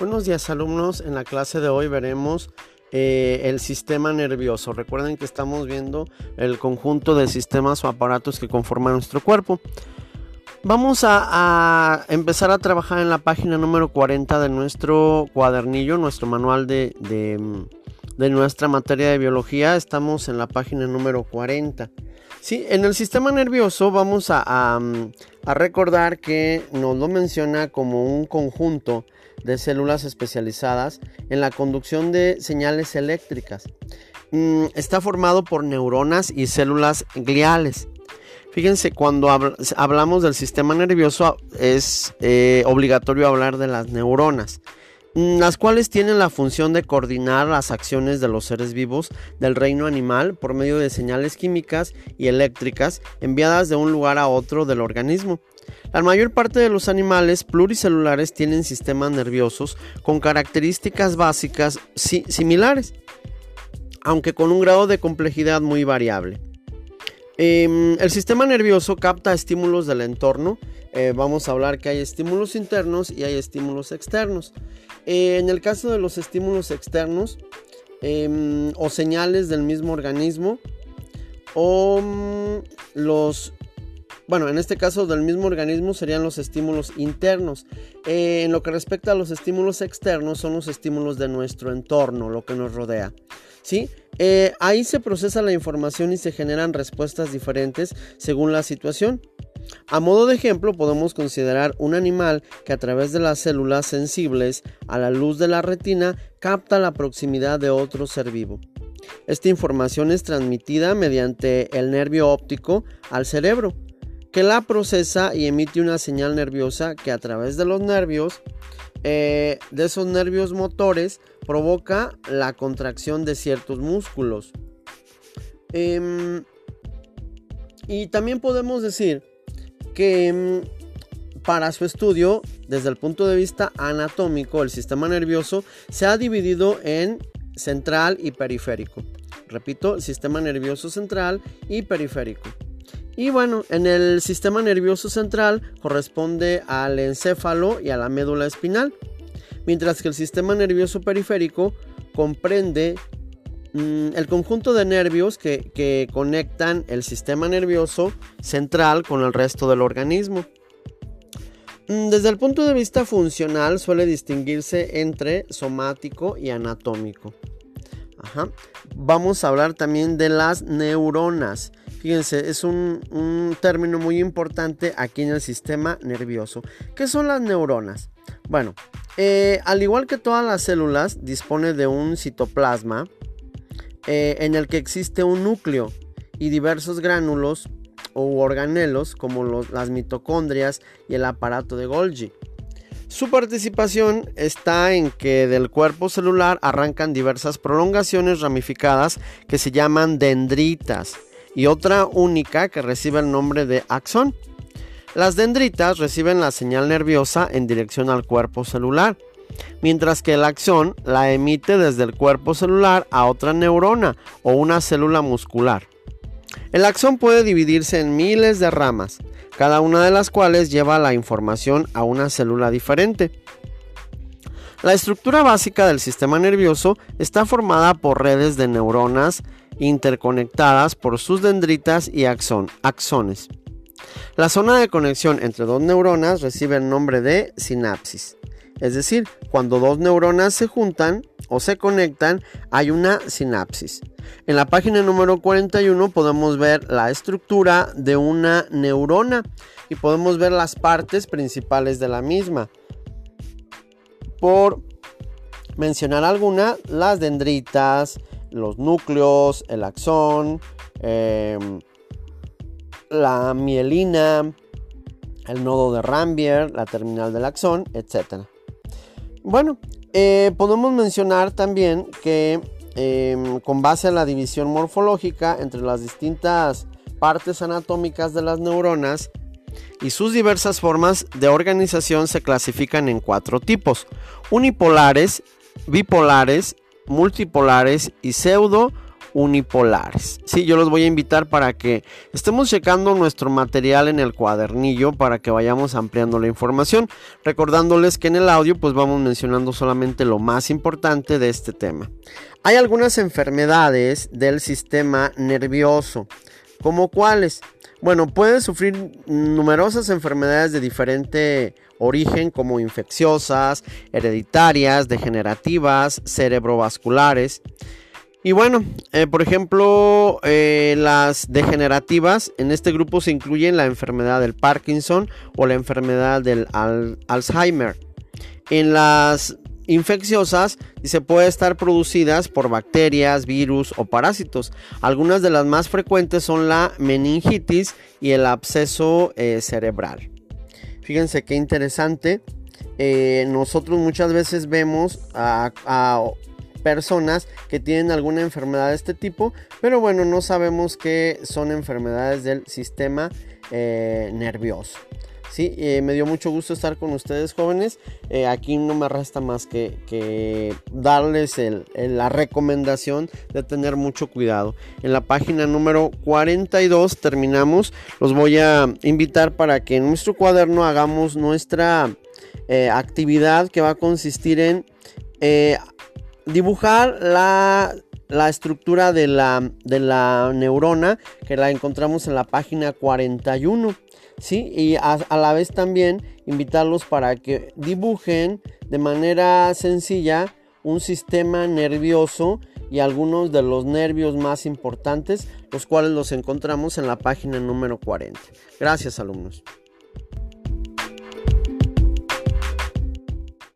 Buenos días alumnos, en la clase de hoy veremos eh, el sistema nervioso. Recuerden que estamos viendo el conjunto de sistemas o aparatos que conforman nuestro cuerpo. Vamos a, empezar a trabajar en la página número 40 de nuestro cuadernillo, nuestro manual de, de, nuestra materia de biología. Estamos en la página número 40. Sí, en el sistema nervioso vamos a, a recordar que nos lo menciona como un conjunto de células especializadas en la conducción de señales eléctricas. Mm, está formado por neuronas y células gliales. Fíjense, cuando hablamos del sistema nervioso es eh, obligatorio hablar de las neuronas, mm, las cuales tienen la función de coordinar las acciones de los seres vivos del reino animal por medio de señales químicas y eléctricas enviadas de un lugar a otro del organismo. La mayor parte de los animales pluricelulares tienen sistemas nerviosos con características básicas similares, aunque con un grado de complejidad muy variable. Em, el sistema nervioso capta estímulos del entorno. Eh, vamos a hablar que hay estímulos internos y hay estímulos externos. Eh, en el caso de los estímulos externos em, o señales del mismo organismo o mm, los bueno, en este caso del mismo organismo serían los estímulos internos. Eh, en lo que respecta a los estímulos externos, son los estímulos de nuestro entorno, lo que nos rodea. ¿Sí? Eh, ahí se procesa la información y se generan respuestas diferentes según la situación. A modo de ejemplo, podemos considerar un animal que a través de las células sensibles a la luz de la retina capta la proximidad de otro ser vivo. Esta información es transmitida mediante el nervio óptico al cerebro que la procesa y emite una señal nerviosa que a través de los nervios, eh, de esos nervios motores, provoca la contracción de ciertos músculos. Em, y también podemos decir que em, para su estudio, desde el punto de vista anatómico, el sistema nervioso se ha dividido en central y periférico. Repito, el sistema nervioso central y periférico. Y bueno, en el sistema nervioso central corresponde al encéfalo y a la médula espinal, mientras que el sistema nervioso periférico comprende mm, el conjunto de nervios que, que conectan el sistema nervioso central con el resto del organismo. Mm, desde el punto de vista funcional suele distinguirse entre somático y anatómico. Vamos a hablar también de las neuronas. Fíjense, es un, término muy importante aquí en el sistema nervioso. ¿Qué son las neuronas? Bueno, eh, al igual que todas las células, dispone de un citoplasma eh, en el que existe un núcleo y diversos gránulos o organelos como las mitocondrias y el aparato de Golgi. Su participación está en que del cuerpo celular arrancan diversas prolongaciones ramificadas que se llaman dendritas y otra única que recibe el nombre de axón. Las dendritas reciben la señal nerviosa en dirección al cuerpo celular, mientras que el axón la emite desde el cuerpo celular a otra neurona o una célula muscular. El axón puede dividirse en miles de ramas, cada una de las cuales lleva la información a una célula diferente. La estructura básica del sistema nervioso está formada por redes de neuronas interconectadas por sus dendritas y axones. La zona de conexión entre dos neuronas recibe el nombre de sinapsis. Es decir, cuando dos neuronas se juntan o se conectan, hay una sinapsis. En la página número 41 podemos ver la estructura de una neurona y podemos ver las partes principales de la misma. Por mencionar alguna, las dendritas, los núcleos, el axón, em, la mielina, el nodo de Rambier, la terminal del axón, etc. Bueno, eh, podemos mencionar también que em, con base a la división morfológica entre las distintas partes anatómicas de las neuronas y sus diversas formas de organización se clasifican en cuatro tipos, unipolares, bipolares multipolares y pseudo unipolares. Sí, yo los voy a invitar para que estemos checando nuestro material en el cuadernillo para que vayamos ampliando la información, recordándoles que en el audio pues vamos mencionando solamente lo más importante de este tema. Hay algunas enfermedades del sistema nervioso, como cuáles? Bueno, pueden sufrir numerosas enfermedades de diferente origen como infecciosas, hereditarias, degenerativas, cerebrovasculares. Y bueno, eh, por ejemplo, eh, las degenerativas, en este grupo se incluyen la enfermedad del Parkinson o la enfermedad del Alzheimer. En las infecciosas se puede estar producidas por bacterias, virus o parásitos. Algunas de las más frecuentes son la meningitis y el absceso eh, cerebral. Fíjense qué interesante. Eh, nosotros muchas veces vemos a, personas que tienen alguna enfermedad de este tipo, pero bueno, no sabemos que son enfermedades del sistema eh, nervioso. Sí, eh, me dio mucho gusto estar con ustedes jóvenes. Eh, aquí no me resta más que, darles la recomendación de tener mucho cuidado. En la página número 42 terminamos. Los voy a invitar para que en nuestro cuaderno hagamos nuestra eh, actividad que va a consistir en dibujar la la estructura de la, de la, neurona que la encontramos en la página 41. ¿sí? Y a, la vez también invitarlos para que dibujen de manera sencilla un sistema nervioso y algunos de los nervios más importantes, los cuales los encontramos en la página número 40. Gracias alumnos.